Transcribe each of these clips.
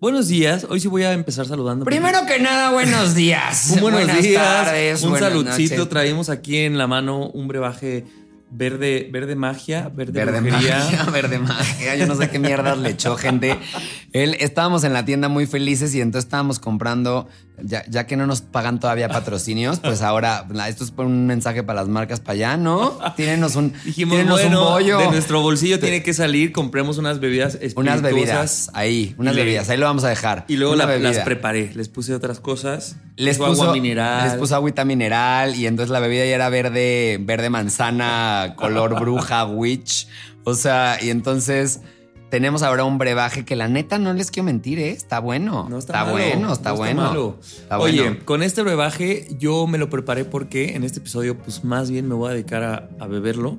Buenos días. Hoy sí voy a empezar saludando. Primero que nada, buenos días. Un buenos Buenas días. tardes, un saludcito. noches. Traemos aquí en la mano un brebaje verde, verde magia, verde, Verde brujería. magia, verde magia. Yo no sé qué mierdas le echó gente. Él, estábamos en la tienda muy felices y entonces estábamos comprando, ya, ya que no nos pagan todavía patrocinios, pues ahora esto es por un mensaje para las marcas para allá, ¿no? Tírenos un, Dijimos, tírenos bueno, un bollo. de nuestro bolsillo tiene que salir, compremos unas bebidas espirituosas. Unas bebidas, ahí, unas le- bebidas, ahí lo vamos a dejar. Y luego la- las preparé, les puse otras cosas. Les Puso puso agua mineral. Les puso agüita mineral y entonces la bebida ya era verde, verde manzana, color bruja, witch. O sea, y entonces tenemos ahora un brebaje que la neta no les quiero mentir, ¿eh? Está bueno. No está, malo, bueno, está no bueno. malo. Está Oye, bueno. con este brebaje yo me lo preparé porque en este episodio, pues más bien me voy a dedicar a, a beberlo.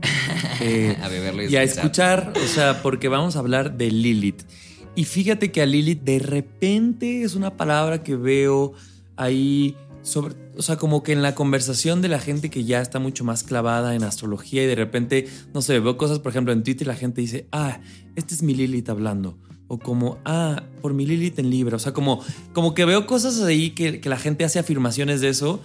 Eh, A beberlo y y a escuchar, o sea, porque vamos a hablar de Lilith. Y fíjate que a Lilith de repente es una palabra que veo ahí o sea, como que en la conversación de la gente que ya está mucho más clavada en astrología y de repente, no sé, veo cosas, por ejemplo, en Twitter la gente dice, ah, este es mi Lilith hablando. O como, ah, por mi Lilith en Libra. O sea, como, como que veo cosas ahí que, la gente hace afirmaciones de eso,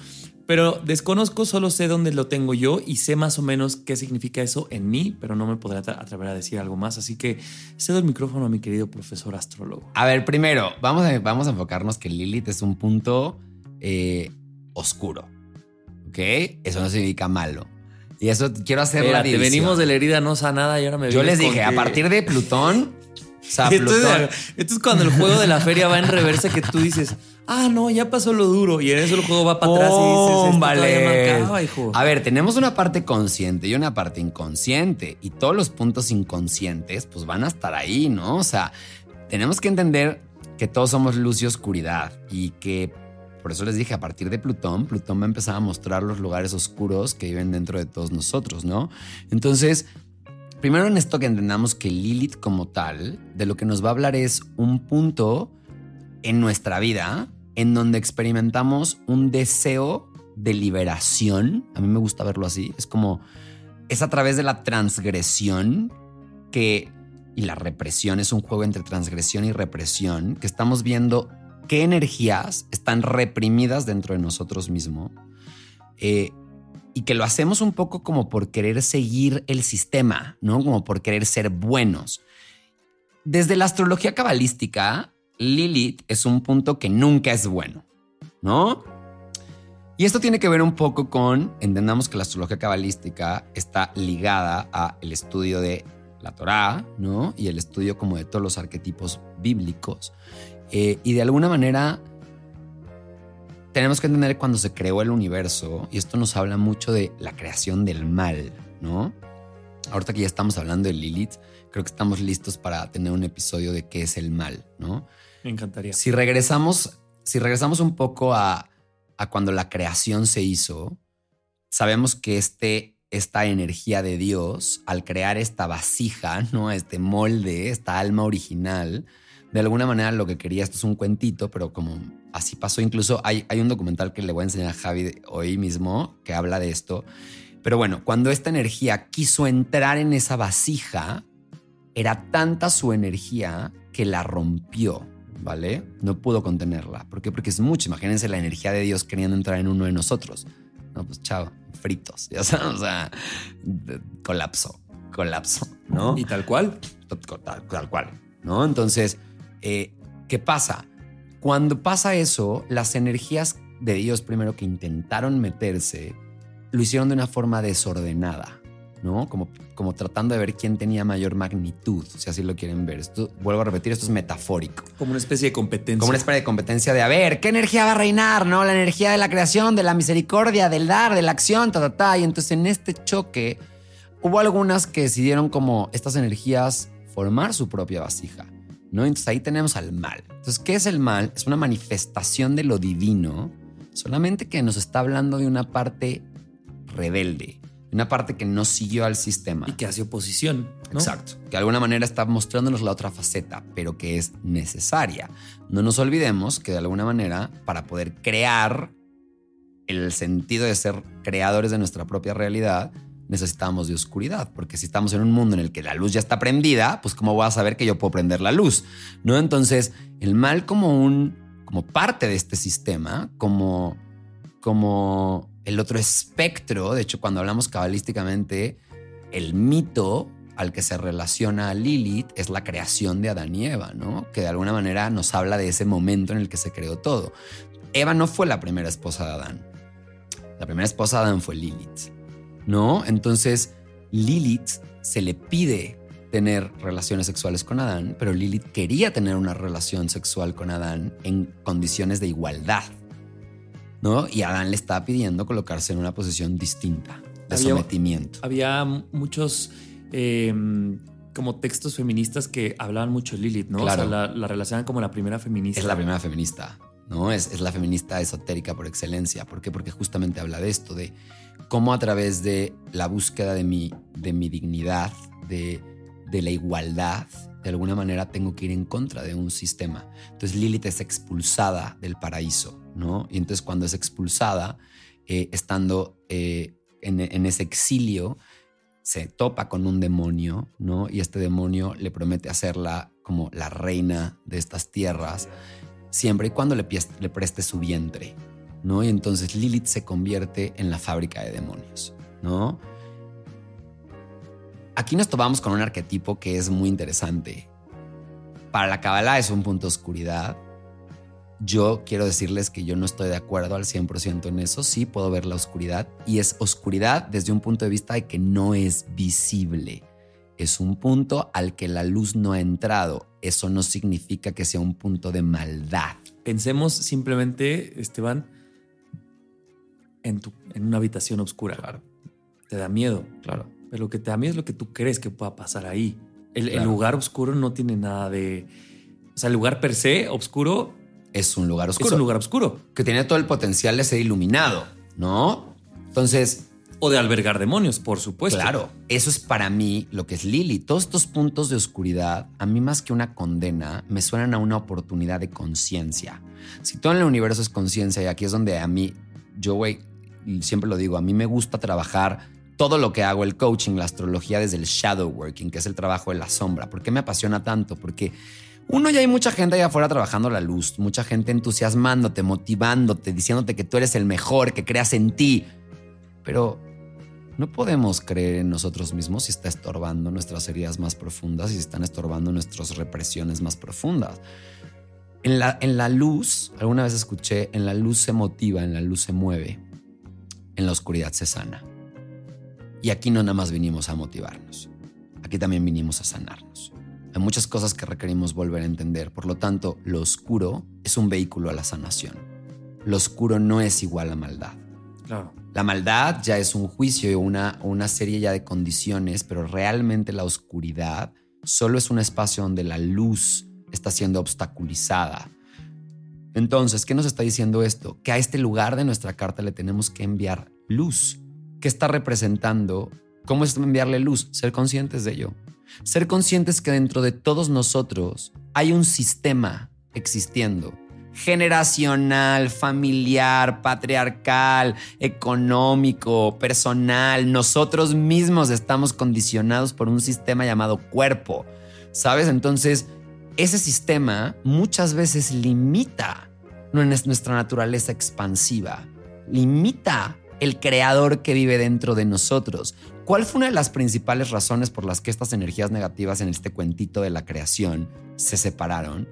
pero desconozco, solo sé dónde lo tengo yo y sé más o menos qué significa eso en mí, pero no me podré atrever a decir algo más. Así que cedo el micrófono a mi querido profesor astrólogo. A ver, primero, vamos a, vamos a enfocarnos que Lilith es un punto eh, oscuro. ¿Ok? Eso no significa malo. Y eso quiero hacer la Espérate, división. venimos de la herida no sanada y ahora me Yo les dije, a partir de Plutón, o sea, Esto es, esto es cuando el juego de la feria va en reversa que tú dices, ah, no, ya pasó lo duro. Y en eso el juego va para atrás y dices, Vale. acaba, hijo. A ver, tenemos una parte consciente y una parte inconsciente. Y todos los puntos inconscientes, pues van a estar ahí, ¿no? O sea, tenemos que entender que todos somos luz y oscuridad. Y que por eso les dije, a partir de Plutón, Plutón va a empezar a mostrar los lugares oscuros que viven dentro de todos nosotros, ¿no? Entonces, primero en esto que entendamos que Lilith como tal, de lo que nos va a hablar es un punto en nuestra vida en donde experimentamos un deseo de liberación. A mí me gusta verlo así. Es como, es a través de la transgresión que, y la represión, es un juego entre transgresión y represión, que estamos viendo qué energías están reprimidas dentro de nosotros mismos. eh, y que lo hacemos un poco como por querer seguir el sistema, ¿no? Como por querer ser buenos. Desde la astrología cabalística, Lilith es un punto que nunca es bueno, ¿no? Y esto tiene que ver un poco con, entendamos que la astrología cabalística está ligada a el estudio de la Torá, ¿no? Y el estudio como de todos los arquetipos bíblicos. Eh, y de alguna manera tenemos que entender cuando se creó el universo, y esto nos habla mucho de la creación del mal, ¿no? Ahorita que ya estamos hablando de Lilith, creo que estamos listos para tener un episodio de qué es el mal, ¿no? Me encantaría. Si regresamos, si regresamos un poco a, a cuando la creación se hizo, sabemos que este, esta energía de Dios, al crear esta vasija, ¿no? Este molde, esta alma original, de alguna manera lo que quería, esto es un cuentito, pero como así pasó, incluso hay, hay un documental que le voy a enseñar a Javi hoy mismo que habla de esto. Pero bueno, cuando esta energía quiso entrar en esa vasija, era tanta su energía que la rompió, ¿vale? No pudo contenerla. ¿Por qué? Porque es mucho. Imagínense la energía de Dios queriendo entrar en uno de nosotros. No, pues chao, fritos, ya sabes, o sea, colapso, colapso, ¿no? Y tal cual. Tal, tal cual, ¿no? Entonces, eh, ¿qué pasa? Cuando pasa eso, las energías de Dios primero que intentaron meterse, lo hicieron de una forma desordenada, ¿no? Como, como tratando de ver quién tenía mayor magnitud, si así lo quieren ver. Esto, vuelvo a repetir, esto es metafórico. Como una especie de competencia. Como una especie de competencia de, a ver, ¿qué energía va a reinar? ¿No? La energía de la creación, de la misericordia, del dar, de la acción, ta, ta, ta. Y entonces en este choque hubo algunas que decidieron como estas energías formar su propia vasija, ¿no? Entonces ahí tenemos al mal. Entonces, ¿qué es el mal? Es una manifestación de lo divino, solamente que nos está hablando de una parte rebelde, una parte que no siguió al sistema. Y que hace oposición. ¿no? Exacto. Que de alguna manera está mostrándonos la otra faceta, pero que es necesaria. No nos olvidemos que de alguna manera, para poder crear el sentido de ser creadores de nuestra propia realidad, necesitamos de oscuridad, porque si estamos en un mundo en el que la luz ya está prendida, pues cómo voy a saber que yo puedo prender la luz, ¿no? Entonces, el mal como un como parte de este sistema, como como el otro espectro, de hecho cuando hablamos cabalísticamente, el mito al que se relaciona a Lilith es la creación de Adán y Eva, ¿no? Que de alguna manera nos habla de ese momento en el que se creó todo. Eva no fue la primera esposa de Adán. La primera esposa de Adán fue Lilith, ¿no? Entonces, Lilith se le pide tener relaciones sexuales con Adán, pero Lilith quería tener una relación sexual con Adán en condiciones de igualdad. ¿no? Y Adán le estaba pidiendo colocarse en una posición distinta de Había- sometimiento. Había muchos eh, como textos feministas que hablaban mucho de Lilith, ¿no? Claro. O sea, la, la relacionan como la primera feminista. Es la primera feminista, ¿no? Es, es la feminista esotérica por excelencia. ¿Por qué? Porque justamente habla de esto, de cómo a través de la búsqueda de mi, de mi dignidad, de, de la igualdad, de alguna manera tengo que ir en contra de un sistema. Entonces Lilith es expulsada del paraíso, ¿no? Y entonces cuando es expulsada, eh, estando eh, en, en ese exilio, se topa con un demonio, ¿no? Y este demonio le promete hacerla como la reina de estas tierras, siempre y cuando le, preste su vientre, ¿no? Y entonces Lilith se convierte en la fábrica de demonios, ¿no? Aquí nos topamos con un arquetipo que es muy interesante. Para la Kabbalah es un punto de oscuridad. Yo quiero decirles que yo no estoy de acuerdo al 100% en eso. Sí puedo ver la oscuridad y es oscuridad desde un punto de vista de que no es visible. Es un punto al que la luz no ha entrado. Eso no significa que sea un punto de maldad. Pensemos simplemente, Esteban, en, tu, en una habitación oscura. Claro. Te da miedo. Claro. Pero lo que te da miedo es lo que tú crees que pueda pasar ahí. El, lugar oscuro no tiene nada de. O sea, el lugar per se oscuro Es un lugar oscuro. es un lugar oscuro. que tiene todo el potencial de ser iluminado, ¿no? Entonces, O de albergar demonios, por supuesto. Claro, eso es para mí lo que es Lili. Todos estos puntos de oscuridad, a mí más que una condena, me suenan a una oportunidad de conciencia. Si todo en el universo es conciencia, y aquí es donde a mí, yo, güey, siempre lo digo, a mí me gusta trabajar todo lo que hago, el coaching, la astrología, desde el shadow working, que es el trabajo de la sombra. ¿Por qué me apasiona tanto? Porque uno, ya hay mucha gente allá afuera trabajando la luz, mucha gente entusiasmándote, motivándote, diciéndote que tú eres el mejor, que creas en ti. Pero no podemos creer en nosotros mismos si está estorbando nuestras heridas más profundas y si están estorbando nuestras represiones más profundas. En la, en la luz, alguna vez escuché, en la luz se motiva, en la luz se mueve, en la oscuridad se sana. Y aquí no nada más vinimos a motivarnos, aquí también vinimos a sanarnos. Hay muchas cosas que requerimos volver a entender, por lo tanto, lo oscuro es un vehículo a la sanación. Lo oscuro no es igual a maldad. Claro. La maldad ya es un juicio y una, una serie ya de condiciones, pero realmente la oscuridad solo es un espacio donde la luz está siendo obstaculizada. Entonces, ¿qué nos está diciendo esto? Que a este lugar de nuestra carta le tenemos que enviar luz. ¿Qué está representando? ¿Cómo es enviarle luz? Ser conscientes de ello. Ser conscientes que dentro de todos nosotros hay un sistema existiendo generacional, familiar, patriarcal, económico, personal. Nosotros mismos estamos condicionados por un sistema llamado cuerpo, ¿sabes? Entonces, ese sistema muchas veces limita nuestra naturaleza expansiva, limita el creador que vive dentro de nosotros. ¿Cuál fue una de las principales razones por las que estas energías negativas en este cuentito de la creación se separaron?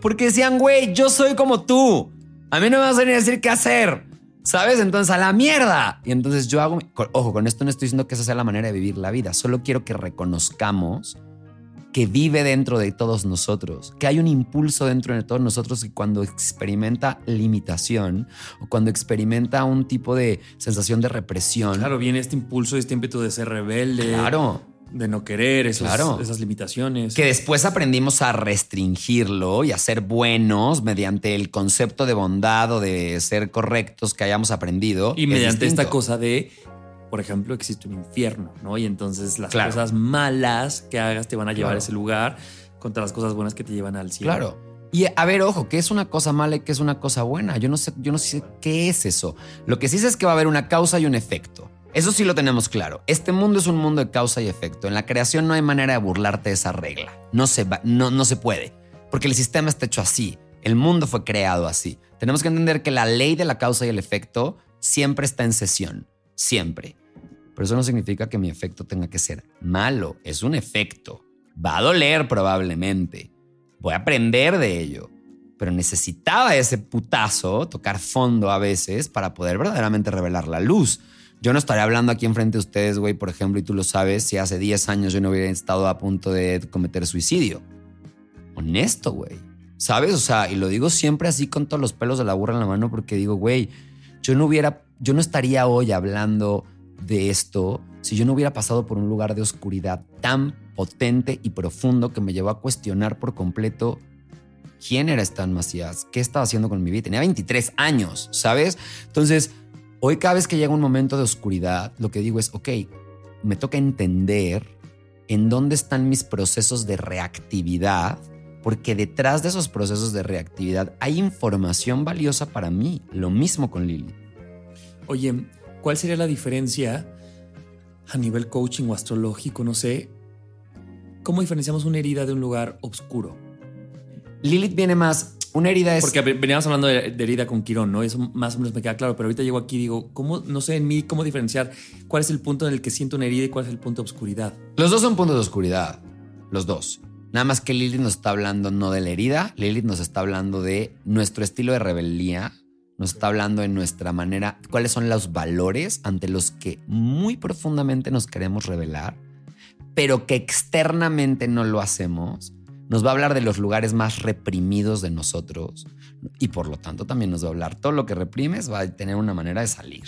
Porque decían, güey, yo soy como tú. A mí no me vas a venir a decir qué hacer. ¿Sabes? Entonces, a la mierda. Y entonces yo hago, ojo, con esto no estoy diciendo que esa sea la manera de vivir la vida. Solo quiero que reconozcamos que vive dentro de todos nosotros, que hay un impulso dentro de todos nosotros que cuando experimenta limitación o cuando experimenta un tipo de sensación de represión. Claro, viene este impulso, este ímpetu de ser rebelde. Claro de no querer esos, esas limitaciones. Que después aprendimos a restringirlo y a ser buenos mediante el concepto de bondad o de ser correctos que hayamos aprendido. Y mediante esta cosa de, por ejemplo, existe un infierno, ¿no? Y entonces las cosas malas que hagas te van a llevar a ese lugar contra las cosas buenas que te llevan al cielo. Claro. Y a ver, ojo, ¿qué es una cosa mala y qué es una cosa buena? Yo no sé, yo no sé qué es eso. Lo que sí sé es que va a haber una causa y un efecto. Eso sí lo tenemos claro. Este mundo es un mundo de causa y efecto. En la creación no hay manera de burlarte de esa regla. No se, no, no se puede. Porque el sistema está hecho así. El mundo fue creado así. Tenemos que entender que la ley de la causa y el efecto siempre está en sesión. Siempre. Pero eso no significa que mi efecto tenga que ser malo. Es un efecto. Va a doler probablemente. Voy a aprender de ello. Pero necesitaba ese putazo, tocar fondo a veces, para poder verdaderamente revelar la luz. Yo no estaría hablando aquí enfrente de ustedes, güey, por ejemplo, y tú lo sabes, si hace 10 años yo no hubiera estado a punto de cometer suicidio. Honesto, güey. ¿Sabes? O sea, y lo digo siempre así con todos los pelos de la burra en la mano porque digo, güey, yo no hubiera, yo no estaría hoy hablando de esto si yo no hubiera pasado por un lugar de oscuridad tan potente y profundo que me llevó a cuestionar por completo quién era Stan Macías, qué estaba haciendo con mi vida. Tenía 23 años, ¿sabes? Entonces, Hoy cada vez que llega un momento de oscuridad, lo que digo es, ok, me toca entender en dónde están mis procesos de reactividad, porque detrás de esos procesos de reactividad hay información valiosa para mí. Lo mismo con Lili. Oye, ¿cuál sería la diferencia a nivel coaching o astrológico? No sé. ¿Cómo diferenciamos una herida de un lugar oscuro? Lilith viene más una herida es. Porque veníamos hablando de, herida con Quirón, ¿no? Eso más o menos me queda claro, pero ahorita llego aquí y digo, ¿cómo, no sé en mí cómo diferenciar cuál es el punto en el que siento una herida y cuál es el punto de oscuridad? Los dos son puntos de oscuridad. Los dos. Nada más que Lilith nos está hablando no de la herida, Lilith nos está hablando de nuestro estilo de rebeldía, nos está hablando de nuestra manera, cuáles son los valores ante los que muy profundamente nos queremos revelar, pero que externamente no lo hacemos nos va a hablar de los lugares más reprimidos de nosotros y por lo tanto también nos va a hablar todo lo que reprimes va a tener una manera de salir.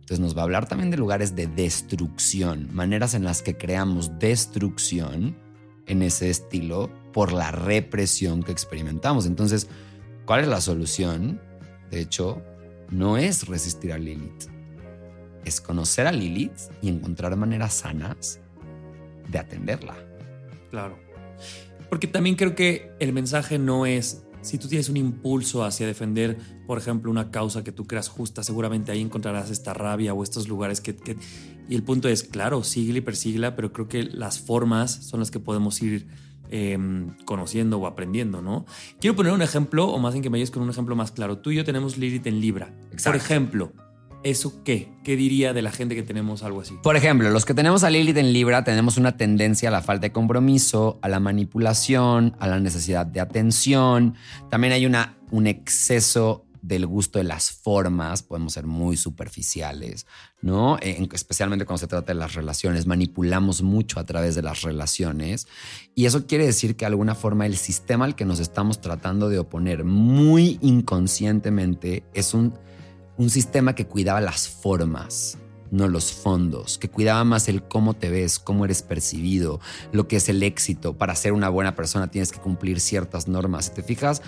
Entonces nos va a hablar también de lugares de destrucción, maneras en las que creamos destrucción en ese estilo por la represión que experimentamos. Entonces, ¿cuál es la solución? De hecho, no es resistir a Lilith, es conocer a Lilith y encontrar maneras sanas de atenderla. Claro. Porque también creo que el mensaje no es, si tú tienes un impulso hacia defender, por ejemplo, una causa que tú creas justa, seguramente ahí encontrarás esta rabia o estos lugares que... y el punto es, claro, síguela y persíguela, pero creo que las formas son las que podemos ir em, conociendo o aprendiendo, ¿no? Quiero poner un ejemplo, o más en que me ayudes con un ejemplo más claro. Tú y yo tenemos Lilith en Libra. Por ejemplo, ¿Eso qué? ¿Qué diría de la gente que tenemos algo así? Por ejemplo, los que tenemos a Lilith en Libra tenemos una tendencia a la falta de compromiso, a la manipulación, a la necesidad de atención. También hay una, un exceso del gusto de las formas, podemos ser muy superficiales, ¿no? especialmente cuando se trata de las relaciones, manipulamos mucho a través de las relaciones y eso quiere decir que de alguna forma el sistema al que nos estamos tratando de oponer muy inconscientemente es un un sistema que cuidaba las formas, no los fondos, que cuidaba más el cómo te ves, cómo eres percibido, lo que es el éxito. Para ser una buena persona tienes que cumplir ciertas normas. Si te fijas,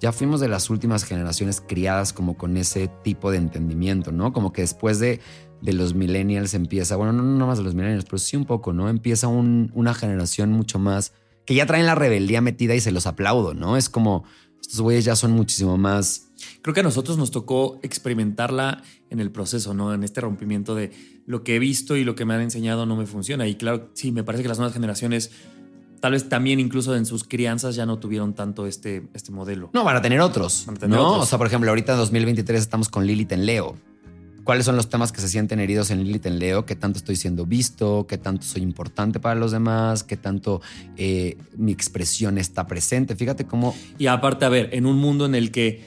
ya fuimos de las últimas generaciones criadas como con ese tipo de entendimiento, ¿no? Como que después de, de los millennials empieza, bueno, no, no más de los millennials, pero sí un poco, ¿no? Empieza una generación mucho más que ya traen la rebeldía metida y se los aplaudo, ¿no? Es como, estos güeyes ya son muchísimo más... Creo que a nosotros nos tocó experimentarla en el proceso, ¿no? En este rompimiento de lo que he visto y lo que me han enseñado no me funciona. Y claro, sí, me parece que las nuevas generaciones tal vez también incluso en sus crianzas ya no tuvieron tanto este, este modelo. No, van a tener otros. Van a tener ¿no? otros. O sea, por ejemplo, ahorita en 2023 estamos con Lilith en Leo. ¿Cuáles son los temas que se sienten heridos en Lilith en Leo? ¿Qué tanto estoy siendo visto? ¿Qué tanto soy importante para los demás? ¿Qué tanto eh, mi expresión está presente? Fíjate cómo Y aparte, a ver, en un mundo en el que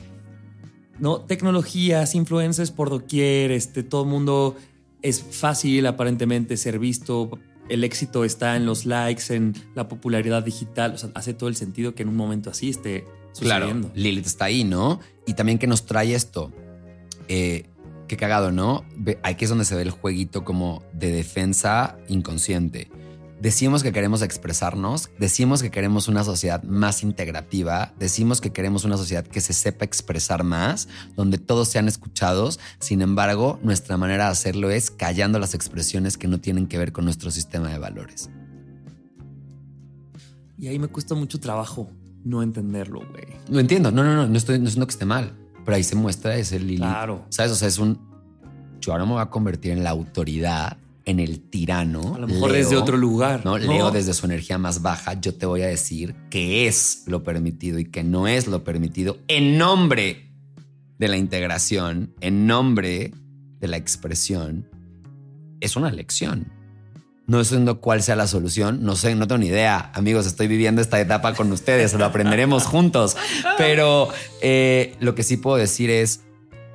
no tecnologías, influencers por doquier, este, todo el mundo es fácil aparentemente ser visto. El éxito está en los likes, en la popularidad digital. O sea, hace todo el sentido que en un momento así esté sucediendo. Claro, Lilith está ahí, ¿no? Y también que nos trae esto. Eh, qué cagado, ¿no? Aquí es donde se ve el jueguito como de defensa inconsciente. Decimos que queremos expresarnos, decimos que queremos una sociedad más integrativa, decimos que queremos una sociedad que se sepa expresar más, donde todos sean escuchados. Sin embargo, nuestra manera de hacerlo es callando las expresiones que no tienen que ver con nuestro sistema de valores. Y ahí me cuesta mucho trabajo no entenderlo, güey. Lo entiendo, no, no, no, no estoy no diciendo que esté mal, pero ahí se muestra ese Lilith. Claro. ¿Sabes? O sea, es un. Yo ahora me voy a convertir en la autoridad, en el tirano. A lo mejor Leo, desde otro lugar. ¿no? Leo desde su energía más baja. Yo te voy a decir que es lo permitido y que no es lo permitido en nombre de la integración, en nombre de la expresión. Es una lección. No sé cuál sea la solución, no sé, no tengo ni idea. Amigos, estoy viviendo esta etapa con ustedes, lo aprenderemos juntos. Pero eh, lo que sí puedo decir es,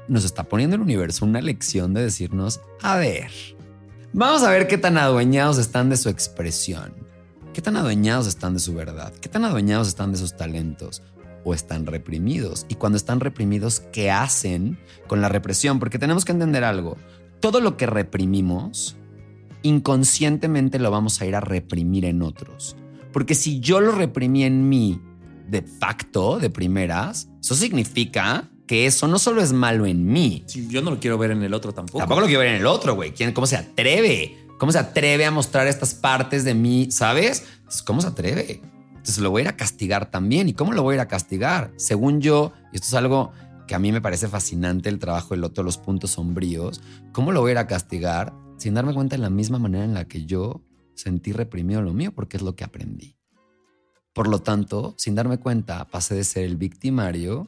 nos está poniendo el universo una lección de decirnos, a ver, vamos a ver qué tan adueñados están de su expresión, qué tan adueñados están de su verdad, qué tan adueñados están de sus talentos o están reprimidos. Y cuando están reprimidos, ¿qué hacen con la represión? Porque tenemos que entender algo, todo lo que reprimimos, inconscientemente lo vamos a ir a reprimir en otros. Porque si yo lo reprimí en mí de facto, de primeras, eso significa que eso no solo es malo en mí, Sí, yo no lo quiero ver en el otro tampoco. tampoco lo quiero ver en el otro, güey. ¿Quién- ¿Cómo se atreve? ¿Cómo se atreve a mostrar estas partes de mí? ¿Sabes? Entonces, ¿Cómo se atreve? Entonces lo voy a ir a castigar también. ¿Y cómo lo voy a ir a castigar? Según yo, y esto es algo que a mí me parece fascinante el trabajo del otro, los puntos sombríos, ¿cómo lo voy a ir a castigar sin darme cuenta de la misma manera en la que yo sentí reprimido lo mío? Porque es lo que aprendí. Por lo tanto, sin darme cuenta, pasé de ser el victimario,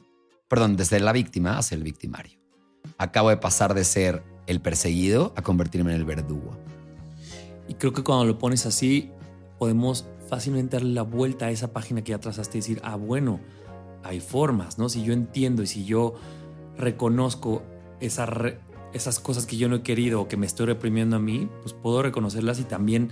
perdón, de ser la víctima a ser el victimario. Acabo de pasar de ser el perseguido a convertirme en el verdugo. Y creo que cuando lo pones así, podemos fácilmente darle la vuelta a esa página que ya trazaste y decir, ah, bueno, hay formas, ¿no? Si yo entiendo y si yo reconozco esa re- esas cosas que yo no he querido o que me estoy reprimiendo a mí, pues puedo reconocerlas y también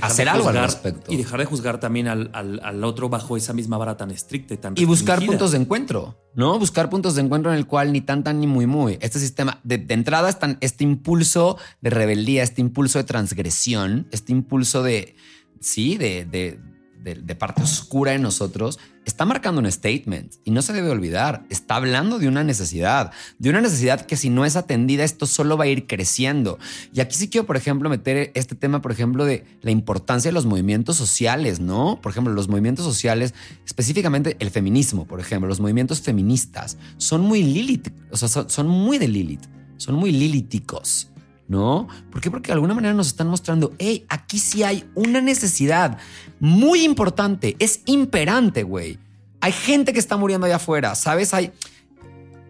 Hacer algo al respecto. Y dejar de juzgar también al, al- al otro bajo esa misma vara tan estricta y tan Y buscar restringida. puntos de encuentro, ¿no? Buscar puntos de encuentro en el cual ni tan tan ni muy muy. Este sistema, de, de entrada, están este impulso de rebeldía, este impulso de transgresión, este impulso de, sí, de, de, de- de parte oscura en nosotros, está marcando un statement y no se debe olvidar. Está hablando de una necesidad, de una necesidad que si no es atendida, esto solo va a ir creciendo. Y aquí sí quiero, por ejemplo, meter este tema, por ejemplo, de la importancia de los movimientos sociales, ¿no? Por ejemplo, los movimientos sociales, específicamente el feminismo, por ejemplo, los movimientos feministas, son muy Lilith, o sea, son, son muy de Lilith, son muy lilíticos. ¿No? ¿Por qué? Porque de alguna manera nos están mostrando, hey, aquí sí hay una necesidad muy importante, es imperante, güey. Hay gente que está muriendo allá afuera, ¿sabes? Hay,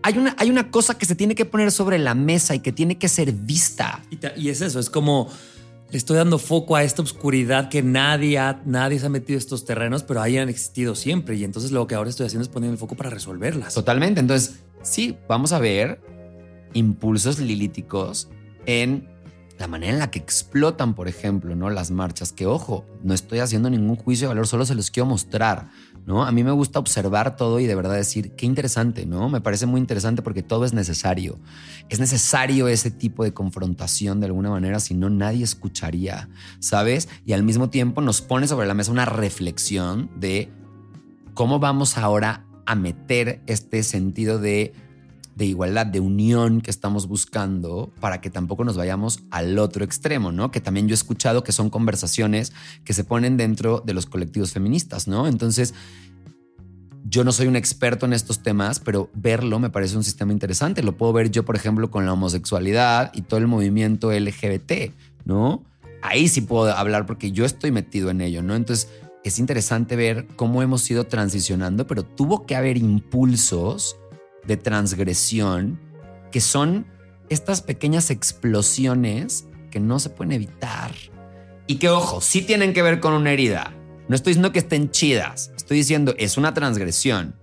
hay, una, hay una cosa que se tiene que poner sobre la mesa y que tiene que ser vista. Y, es eso, es como le estoy dando foco a esta oscuridad que nadie, ha- nadie se ha metido estos terrenos, pero ahí han existido siempre. Y entonces lo que ahora estoy haciendo es poner el foco para resolverlas. Totalmente. Entonces, sí, vamos a ver impulsos lilíticos en la manera en la que explotan, por ejemplo, ¿no? Las marchas, que ojo, no estoy haciendo ningún juicio de valor, solo se los quiero mostrar, ¿no? A mí me gusta observar todo y de verdad decir, qué interesante, ¿no? Me parece muy interesante porque todo es necesario. Es necesario ese tipo de confrontación de alguna manera, si no nadie escucharía, ¿sabes? Y al mismo tiempo nos pone sobre la mesa una reflexión de cómo vamos ahora a meter este sentido de de igualdad, de unión que estamos buscando para que tampoco nos vayamos al otro extremo, ¿no? Que también yo he escuchado que son conversaciones que se ponen dentro de los colectivos feministas, ¿no? Entonces, yo no soy un experto en estos temas, pero verlo me parece un sistema interesante. Lo puedo ver yo, por ejemplo, con la homosexualidad y todo el movimiento LGBT, ¿no? Ahí sí puedo hablar porque yo estoy metido en ello, ¿no? Entonces, es interesante ver cómo hemos ido transicionando, pero tuvo que haber impulsos de transgresión que son estas pequeñas explosiones que no se pueden evitar. Y que, ojo, sí tienen que ver con una herida. No estoy diciendo que estén chidas, estoy diciendo es una transgresión,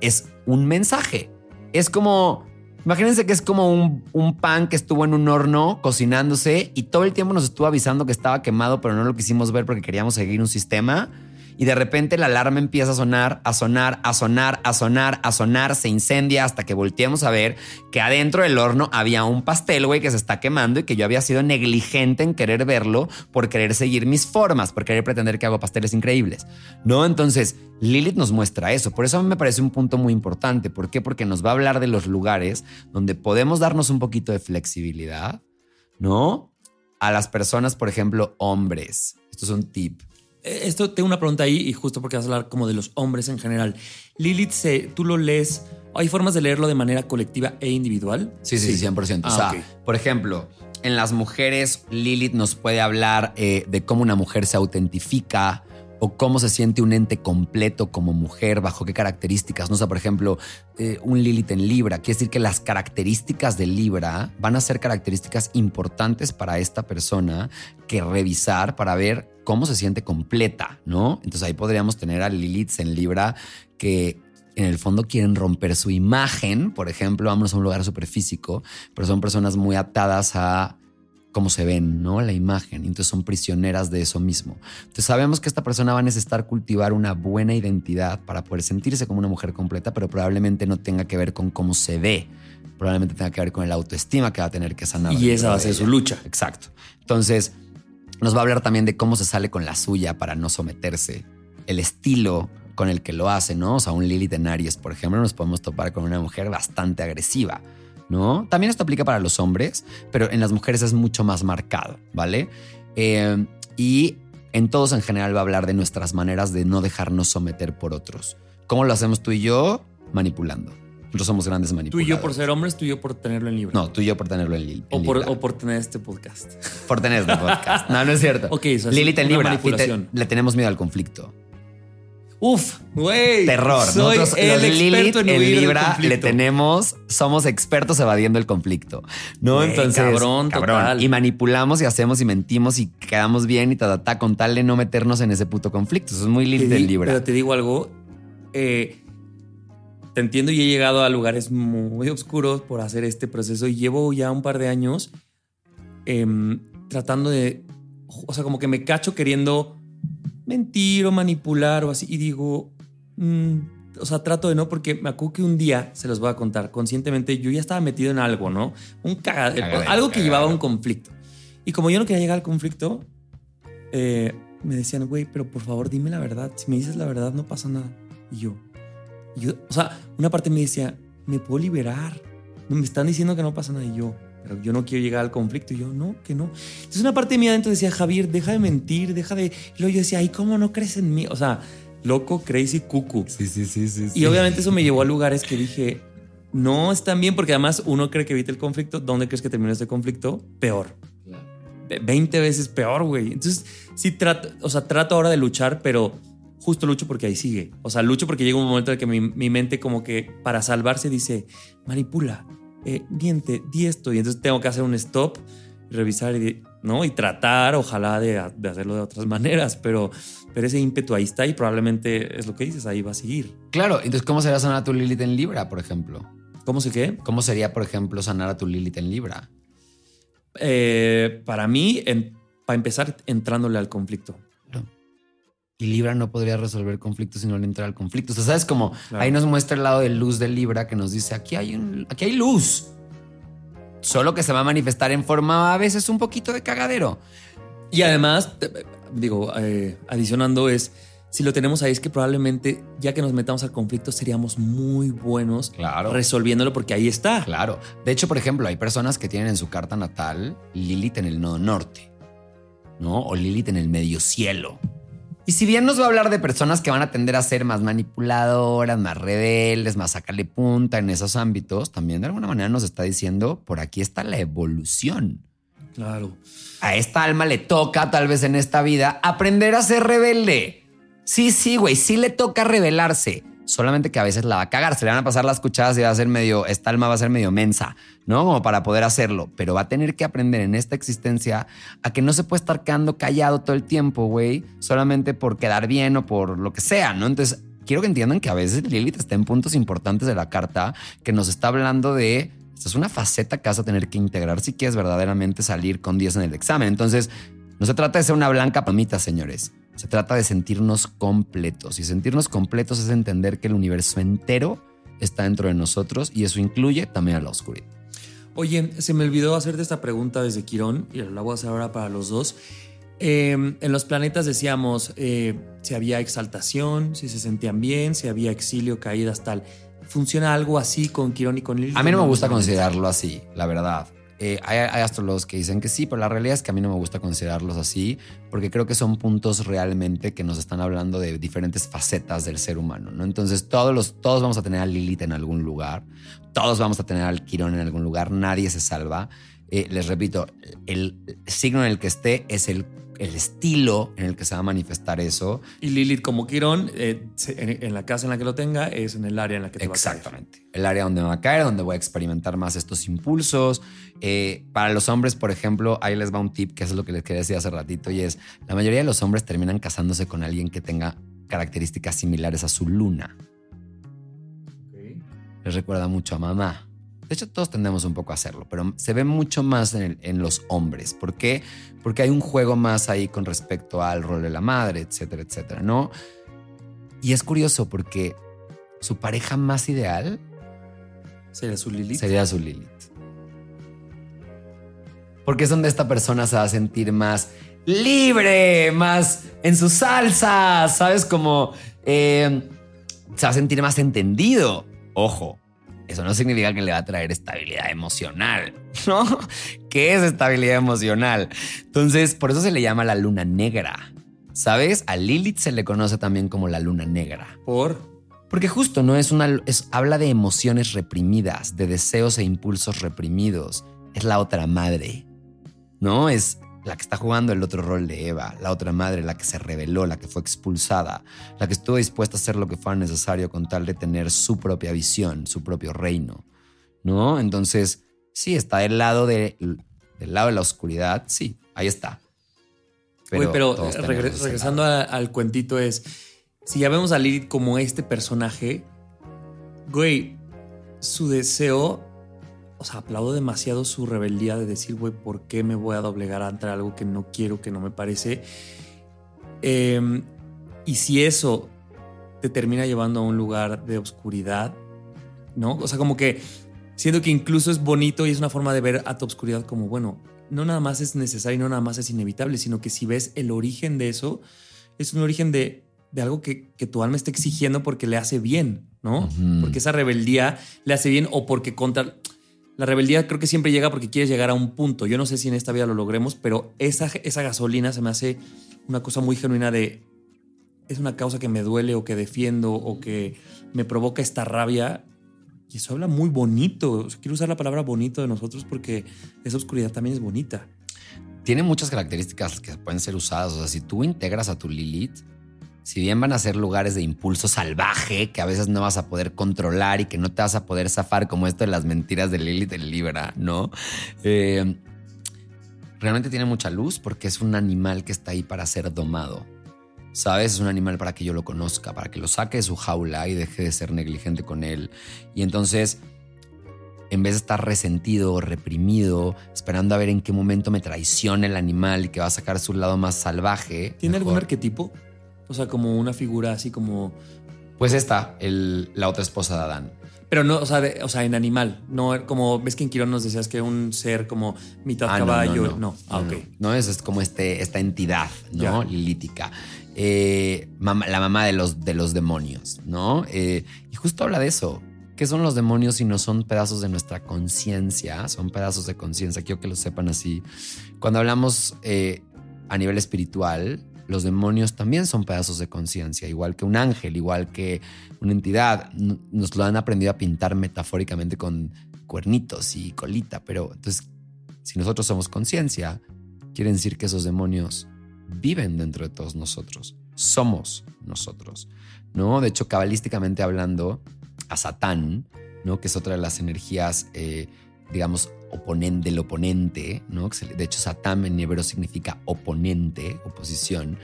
es un mensaje. Es como, imagínense que es como un, un, pan que estuvo en un horno cocinándose y todo el tiempo nos estuvo avisando que estaba quemado, pero no lo quisimos ver porque queríamos seguir un sistema y de repente la alarma empieza a sonar, a sonar, a sonar, a sonar, a sonar, se incendia hasta que volteamos a ver que adentro del horno había un pastel, güey, que se está quemando y que yo había sido negligente en querer verlo por querer seguir mis formas, por querer pretender que hago pasteles increíbles. ¿No? Entonces, Lilith nos muestra eso. Por eso a mí me parece un punto muy importante. ¿Por qué? Porque nos va a hablar de los lugares donde podemos darnos un poquito de flexibilidad, ¿no? A las personas, por ejemplo, hombres. Esto es un tip esto tengo una pregunta ahí y justo porque vas a hablar como de los hombres en general. Lilith, ¿tú lo lees? ¿Hay formas de leerlo de manera colectiva e individual? Sí, sí, sí 100%. o ah, sea, por ejemplo, en las mujeres, Lilith nos puede hablar eh, de cómo una mujer se autentifica, o cómo se siente un ente completo como mujer, bajo qué características. No sé, por ejemplo, eh, un Lilith en Libra. Quiere decir que las características de Libra van a ser características importantes para esta persona que revisar para ver cómo se siente completa, ¿no? Entonces ahí podríamos tener a Lilith en Libra que en el fondo quieren romper su imagen, por ejemplo, vamos a un lugar súper físico, pero son personas muy atadas a cómo se ven, ¿no? La imagen. Entonces son prisioneras de eso mismo. Entonces sabemos que esta persona va a necesitar cultivar una buena identidad para poder sentirse como una mujer completa, pero probablemente no tenga que ver con cómo se ve. Probablemente tenga que ver con la autoestima que va a tener que sanar. Y esa va a ser su lucha. Exacto. Entonces nos va a hablar también de cómo se sale con la suya para no someterse. El estilo con el que lo hace, ¿no? O sea, un Lilith en Aries, por ejemplo, nos podemos topar con una mujer bastante agresiva ¿no? También esto aplica para los hombres, pero en las mujeres es mucho más marcado, ¿vale? Eh, y en todos en general va a hablar de nuestras maneras de no dejarnos someter por otros. ¿Cómo lo hacemos tú y yo? Manipulando. Nosotros somos grandes manipuladores. Tú y yo por ser hombres, tú y yo por tenerlo en libro. No, tú y yo por tenerlo en, libro. O, por, o por tener este podcast. Por tener este podcast. No, no es cierto. ok, eso es Lilith en Libra. Le tenemos miedo al conflicto. Uf, güey. Terror. Soy Nosotros, el los Lilith en, Libra le tenemos, somos expertos evadiendo el conflicto. ¿No? Entonces. Cabrón, cabrón. Y manipulamos y hacemos y mentimos y quedamos bien y ta, con tal de no meternos en ese puto conflicto. Eso es muy Lilith en Libra. Pero te digo algo. Eh, te entiendo y he llegado a lugares muy oscuros por hacer este proceso y llevo ya un par de años em, tratando de. O sea, como que me cacho queriendo mentir o manipular o así. Y digo, mm, o sea, trato de no, porque me acuerdo que un día, se los voy a contar, conscientemente yo ya estaba metido en algo, ¿no? Un cagadero, algo que llevaba a un conflicto. Y como yo no quería llegar al conflicto, eh, me decían, güey, pero por favor dime la verdad. Si me dices la verdad, no pasa nada. Y yo, yo o sea, una parte me decía, me puedo liberar. Me están diciendo que no pasa nada. Y yo, pero yo no quiero llegar al conflicto. Y yo, no, que no. Entonces una parte de mí adentro decía, Javier, deja de mentir, deja de... Y luego yo decía, ay, ¿cómo no crees en mí? O sea, loco, crazy, cucu. Sí, sí, sí, sí. Y obviamente eso me llevó a lugares que dije, no están bien, porque además uno cree que evita el conflicto. ¿Dónde crees que terminó este conflicto? Peor. 20 veces peor, güey. Entonces, sí trato, o sea, trato ahora de luchar, pero justo lucho porque ahí sigue. O sea, lucho porque llega un momento en que mi, mi mente como que para salvarse dice, manipula, eh, miente, di esto. Y entonces tengo que hacer un stop, revisar y, ¿no? y tratar, ojalá, de, hacerlo de otras maneras. Pero, pero ese ímpetu ahí está y probablemente es lo que dices, ahí va a seguir. Claro, entonces, ¿cómo sería sanar a tu Lilith en Libra, por ejemplo? ¿Cómo se qué? ¿Cómo sería, por ejemplo, sanar a tu Lilith en Libra? Eh, para mí, para empezar, entrándole al conflicto. Y Libra no podría resolver conflictos si no le entra al conflicto. O sea, ¿sabes? Como ahí nos muestra el lado de luz de Libra que nos dice, aquí hay, un, aquí hay luz. Solo que se va a manifestar en forma a veces un poquito de cagadero. Y además, digo, eh, adicionando es, si lo tenemos ahí es que probablemente ya que nos metamos al conflicto seríamos muy buenos Claro. resolviéndolo porque ahí está. Claro. De hecho, por ejemplo, hay personas que tienen en su carta natal Lilith en el nodo norte, ¿no? O Lilith en el medio cielo. Y si bien nos va a hablar de personas que van a tender a ser más manipuladoras, más rebeldes, más sacarle punta en esos ámbitos, también de alguna manera nos está diciendo, por aquí está la evolución. Claro. A esta alma le toca, tal vez en esta vida, aprender a ser rebelde. Sí, sí, güey, sí le toca rebelarse. Solamente que a veces la va a cagar, se le van a pasar las cuchadas y va a ser medio, esta alma va a ser medio mensa, ¿no? Como para poder hacerlo. Pero va a tener que aprender en esta existencia a que no se puede estar quedando callado todo el tiempo, güey, solamente por quedar bien o por lo que sea, ¿no? Entonces, quiero que entiendan que a veces Lilith está en puntos importantes de la carta que nos está hablando de. Esta es una faceta que vas a tener que integrar si quieres verdaderamente salir con 10 en el examen. Entonces, no se trata de ser una blanca palmita, señores. Se trata de sentirnos completos. Y sentirnos completos es entender que el universo entero está dentro de nosotros y eso incluye también a la oscuridad. Oye, se me olvidó hacerte esta pregunta desde Quirón y la voy a hacer ahora para los dos. Eh, en los planetas decíamos eh, si había exaltación, si se sentían bien, si había exilio, caídas, tal. ¿Funciona algo así con Quirón y con Lilith? A mí no me gusta considerarlo así, la verdad. Eh, hay, hay astrólogos que dicen que sí, pero la realidad es que a mí no me gusta considerarlos así, porque creo que son puntos realmente que nos están hablando de diferentes facetas del ser humano, ¿no? Entonces todos, los, todos vamos a tener a Lilith en algún lugar, todos vamos a tener al Quirón en algún lugar, nadie se salva. Eh, les repito, el signo en el que esté es el, el estilo en el que se va a manifestar eso. Y Lilith como Quirón, eh, en, la casa en la que lo tenga, es en el área en la que te va a caer. Exactamente. El área donde me va a caer, donde voy a experimentar más estos impulsos. Eh, para los hombres, por ejemplo, ahí les va un tip que es lo que les quería decir hace ratito y es, la mayoría de los hombres terminan casándose con alguien que tenga características similares a su luna. Les recuerda mucho a mamá. De hecho, todos tendemos un poco a hacerlo, pero se ve mucho más en, el- en los hombres. ¿Por qué? Porque hay un juego más ahí con respecto al rol de la madre, etcétera, etcétera, ¿no? Y es curioso porque su pareja más ideal Sería su Lilith. sería su Lilith. Porque es donde esta persona se va a sentir más libre, más en su salsa, ¿sabes? Como eh, se va a sentir más entendido. Ojo, eso no significa que le va a traer estabilidad emocional, ¿no? ¿Qué es estabilidad emocional? Entonces, por eso se le llama la luna negra. ¿Sabes? A Lilith se le conoce también como la luna negra. Por. Porque justo no es una. Es, habla de emociones reprimidas, de deseos e impulsos reprimidos. Es la otra madre. ¿No? Es la que está jugando el otro rol de Eva, la otra madre, la que se rebeló, la que fue expulsada, la que estuvo dispuesta a hacer lo que fuera necesario con tal de tener su propia visión, su propio reino. ¿No? Entonces, sí, está del lado de, del lado de la oscuridad, sí, ahí está. Pero todos eh, regre- regresando a- al cuentito es, si ya vemos a Lilith como este personaje, güey, su deseo, o sea, aplaudo demasiado su rebeldía de decir, güey, ¿por qué me voy a doblegar ante algo que no quiero, que no me parece? Eh, y si eso te termina llevando a un lugar de oscuridad, ¿no? O sea, como que siento que incluso es bonito y es una forma de ver a tu oscuridad como, bueno, no nada más es necesario y no nada más es inevitable, sino que si ves el origen de eso, es un origen de, de algo que, que tu alma está exigiendo porque le hace bien, ¿no? Porque esa rebeldía le hace bien o porque contra... La rebeldía creo que siempre llega porque quieres llegar a un punto. Yo no sé si en esta vida lo logremos, pero esa, esa gasolina se me hace una cosa muy genuina de... Es una causa que me duele o que defiendo o que me provoca esta rabia. Y eso habla muy bonito. Quiero usar la palabra bonito de nosotros porque esa oscuridad también es bonita. tiene muchas características que pueden ser usadas. O sea, si tú integras a tu Lilith, si bien van a ser lugares de impulso salvaje que a veces no vas a poder controlar y que no te vas a poder zafar, como esto de las mentiras de Lilith en Libra, ¿no? Eh, realmente tiene mucha luz porque es un animal que está ahí para ser domado. ¿Sabes? Es un animal para que yo lo conozca, para que lo saque de su jaula y deje de ser negligente con él. Y entonces en vez de estar resentido o reprimido, esperando a ver en qué momento me traiciona el animal y que va a sacar su lado más salvaje. ¿Tiene algún arquetipo? O sea, como una figura así como Pues esta, el- la otra esposa de Adán. Pero no, o sea, de- o sea, en animal. No, como ves que en Quirón nos decías que un ser como mitad Ah, no, caballo. no, no. Ah, No, ok. no. No, es, es como este, esta entidad, ¿no? Ya. Lilítica. Eh, la mamá de los, de los demonios, ¿no? Eh, y justo habla de eso. ¿Qué son los demonios si no son pedazos de nuestra conciencia? Son pedazos de conciencia. Quiero que lo sepan así. Cuando hablamos eh, a nivel espiritual, los demonios también son pedazos de conciencia, igual que un ángel, igual que una entidad. Nos lo han aprendido a pintar metafóricamente con cuernitos y colita, pero entonces, si nosotros somos conciencia, quiere decir que esos demonios viven dentro de todos nosotros. Somos nosotros, ¿no? De hecho, cabalísticamente hablando, a Satán, ¿no? Que es otra de las energías, eh, digamos, oponente, del oponente, ¿no? De hecho, Satán en hebreo significa oponente, oposición.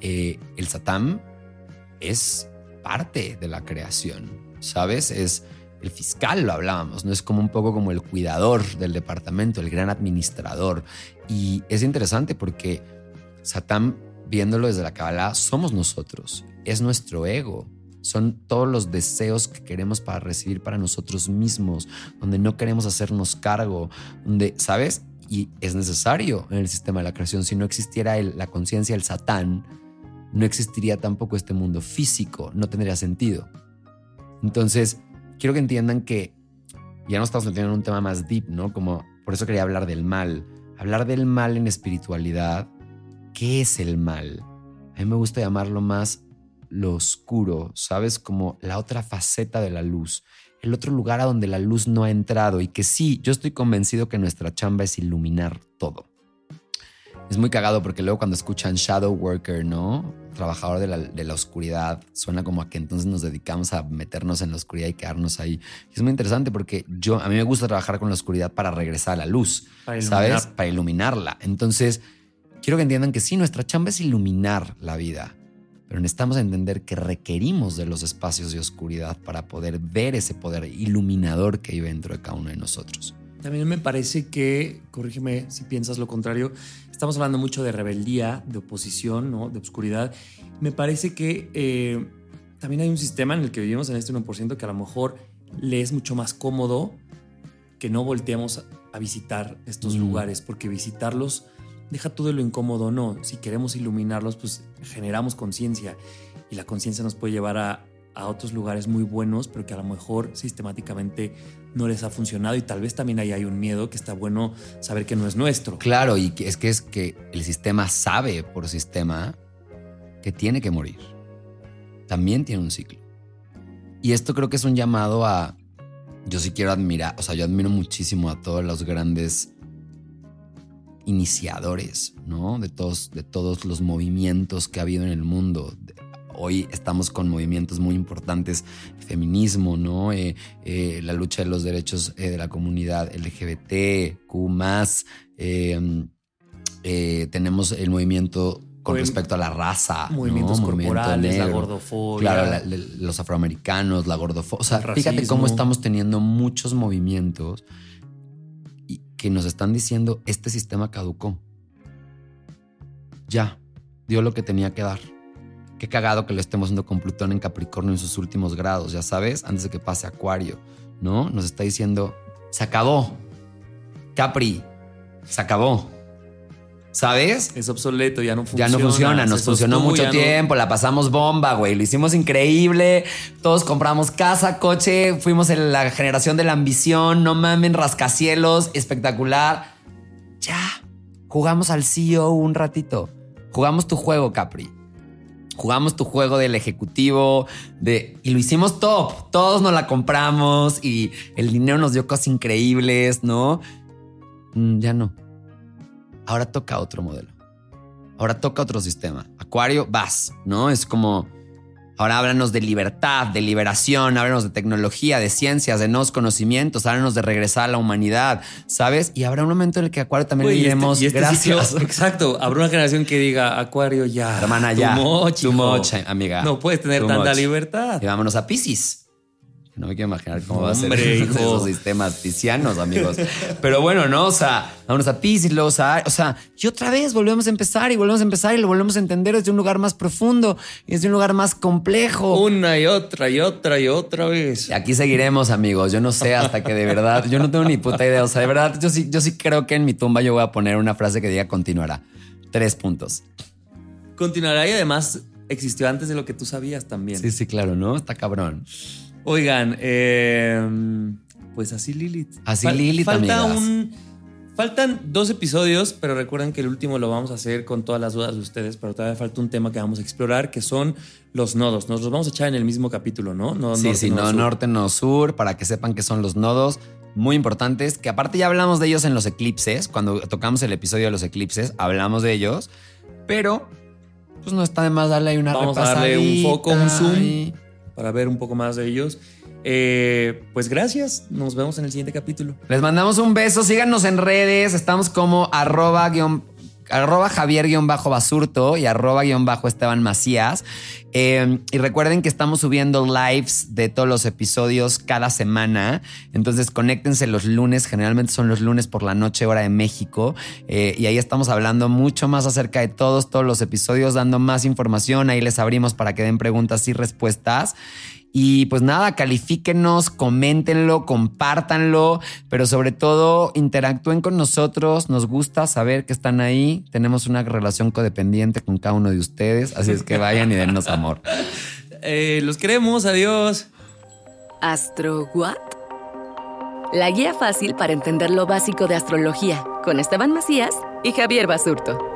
Eh, el Satán es parte de la creación, ¿sabes? Es el fiscal, lo hablábamos, ¿no? Es como un poco como el cuidador del departamento, el gran administrador. Y es interesante porque Satán, viéndolo desde la Kabbalah, somos nosotros, es nuestro ego. Son todos los deseos que queremos para recibir para nosotros mismos, donde no queremos hacernos cargo, donde, ¿sabes? Y es necesario en el sistema de la creación. Si no existiera el- la conciencia del Satán, no existiría tampoco este mundo físico, no tendría sentido. Entonces, quiero que entiendan que ya no estamos metiendo en un tema más deep, ¿no? Como por eso quería hablar del mal. Hablar del mal en espiritualidad. ¿Qué es el mal? A mí me gusta llamarlo más lo oscuro, ¿sabes? Como la otra faceta de la luz. El otro lugar a donde la luz no ha entrado y que sí, yo estoy convencido que nuestra chamba es iluminar todo. Es muy cagado porque luego cuando escuchan Shadow Worker, ¿no? Trabajador de la, de la oscuridad, suena como a que entonces nos dedicamos a meternos en la oscuridad y quedarnos ahí. Es muy interesante porque yo, a mí me gusta trabajar con la oscuridad para regresar a la luz, Para. ¿sabes? Para iluminarla. Entonces, quiero que entiendan que sí, nuestra chamba es iluminar la vida, pero necesitamos entender que requerimos de los espacios de oscuridad para poder ver ese poder iluminador que hay dentro de cada uno de nosotros. También me parece que, corrígeme si piensas lo contrario, estamos hablando mucho de rebeldía, de oposición, ¿no? de obscuridad. Me parece que eh, también hay un sistema en el que vivimos en este 1% que a lo mejor le es mucho más cómodo que no volteemos a visitar estos Mm. lugares, porque visitarlos deja todo lo incómodo, no. Si queremos iluminarlos, pues generamos conciencia y la conciencia nos puede llevar a, a otros lugares muy buenos, pero que a lo mejor sistemáticamente no les ha funcionado y tal vez también ahí hay un miedo que está bueno saber que no es nuestro. Claro, y es que es que el sistema sabe por sistema que tiene que morir. También tiene un ciclo. Y esto creo que es un llamado a. Yo sí quiero admirar, o sea, yo admiro muchísimo a todos los grandes iniciadores, ¿no? De todos, de todos los movimientos que ha habido en el mundo. Hoy estamos con movimientos muy importantes, feminismo, ¿no? Eh, eh, la lucha de los derechos eh, de la comunidad LGBT, Q+, eh, eh, tenemos el movimiento con respecto a la raza, ¿no? Movimientos Movimiento corporales, la negro. gordofobia. Claro, la- la- los afroamericanos, la gordofobia. O sea, fíjate cómo estamos teniendo muchos movimientos que nos están diciendo este sistema caducó. Ya, dio lo que tenía que dar. Qué cagado que lo estemos haciendo con Plutón en Capricornio en sus últimos grados, ya sabes, antes de que pase Acuario, ¿no? Nos está diciendo, se acabó. Capri, se acabó. ¿Sabes? Es obsoleto, ya no Ya funciona. no funciona, nos funcionó mucho ya no- tiempo, la pasamos bomba, güey, lo hicimos increíble, todos compramos casa, coche, fuimos en la generación de la ambición, no mamen, rascacielos, espectacular. Ya, jugamos al CEO un ratito, jugamos tu juego, Capri. Jugamos tu juego del ejecutivo, de, y lo hicimos top. Todos nos la compramos y el dinero nos dio cosas increíbles, ¿no? Mm, ya no. Ahora toca otro modelo. Ahora toca otro sistema. Acuario, vas, ¿no? Es como, ahora háblanos de libertad, de liberación, háblanos de tecnología, de ciencias, de nuevos conocimientos, háblanos de regresar a la humanidad, ¿sabes? Y habrá un momento en el que Acuario también Güey, le este- diremos, este gracias. exacto. Habrá una generación que diga, Acuario, ya. Hermana, too ya. much, Too much, amiga. No puedes tener Too tanta much. libertad. Y vámonos a Pisces. No me quiero imaginar cómo va a ser esos sistemas piscianos, amigos. Pero bueno, ¿no? O sea, vámonos a Piscis, luego a... O sea, y otra vez volvemos a empezar y volvemos a empezar y lo volvemos a entender desde un lugar más profundo y desde un lugar más complejo. Una y otra y otra y otra vez. Y aquí seguiremos, amigos. Yo no sé hasta que de verdad, yo no tengo ni puta idea. O sea, de verdad, yo sí, yo sí creo que en mi tumba yo voy a poner una frase que diga continuará. Tres puntos. Continuará y además existió antes de lo que tú sabías también. Sí, sí, claro, ¿no? Está cabrón. Oigan, eh, pues así Lilith. Así Lilith, falta amigas. un, Faltan dos episodios, pero recuerden que el último lo vamos a hacer con todas las dudas de ustedes, pero todavía falta un tema que vamos a explorar, que son los nodos. Nos los vamos a echar en el mismo capítulo, ¿no? no Sí, norte, sí, no norte, no sur, para que sepan que son los nodos muy importantes, que aparte ya hablamos de ellos en los eclipses, cuando tocamos el episodio de los eclipses, hablamos de ellos, pero pues no está de más darle ahí una Vamos a darle un foco, un zoom. y- para ver un poco más de ellos. Eh, pues gracias, nos vemos en el siguiente capítulo. Les mandamos un beso, síganos en redes, estamos como arroba guion arroba Javier guion bajo Basurto y arroba guion bajo Esteban Macías. Eh, y recuerden que estamos subiendo lives de todos los episodios cada semana. Entonces conéctense los lunes, generalmente son los lunes por la noche, hora de México. Eh, y ahí estamos hablando mucho más acerca de todos, todos los episodios, dando más información. Ahí les abrimos para que den preguntas y respuestas. Y pues nada, califíquenos, coméntenlo, compártanlo, pero sobre todo interactúen con nosotros. Nos gusta saber que están ahí. Tenemos una relación codependiente con cada uno de ustedes, así es que vayan y dennos amor. Eh, los queremos, adiós. ¿Astro What? La guía fácil para entender lo básico de astrología con Esteban Macías y Javier Basurto.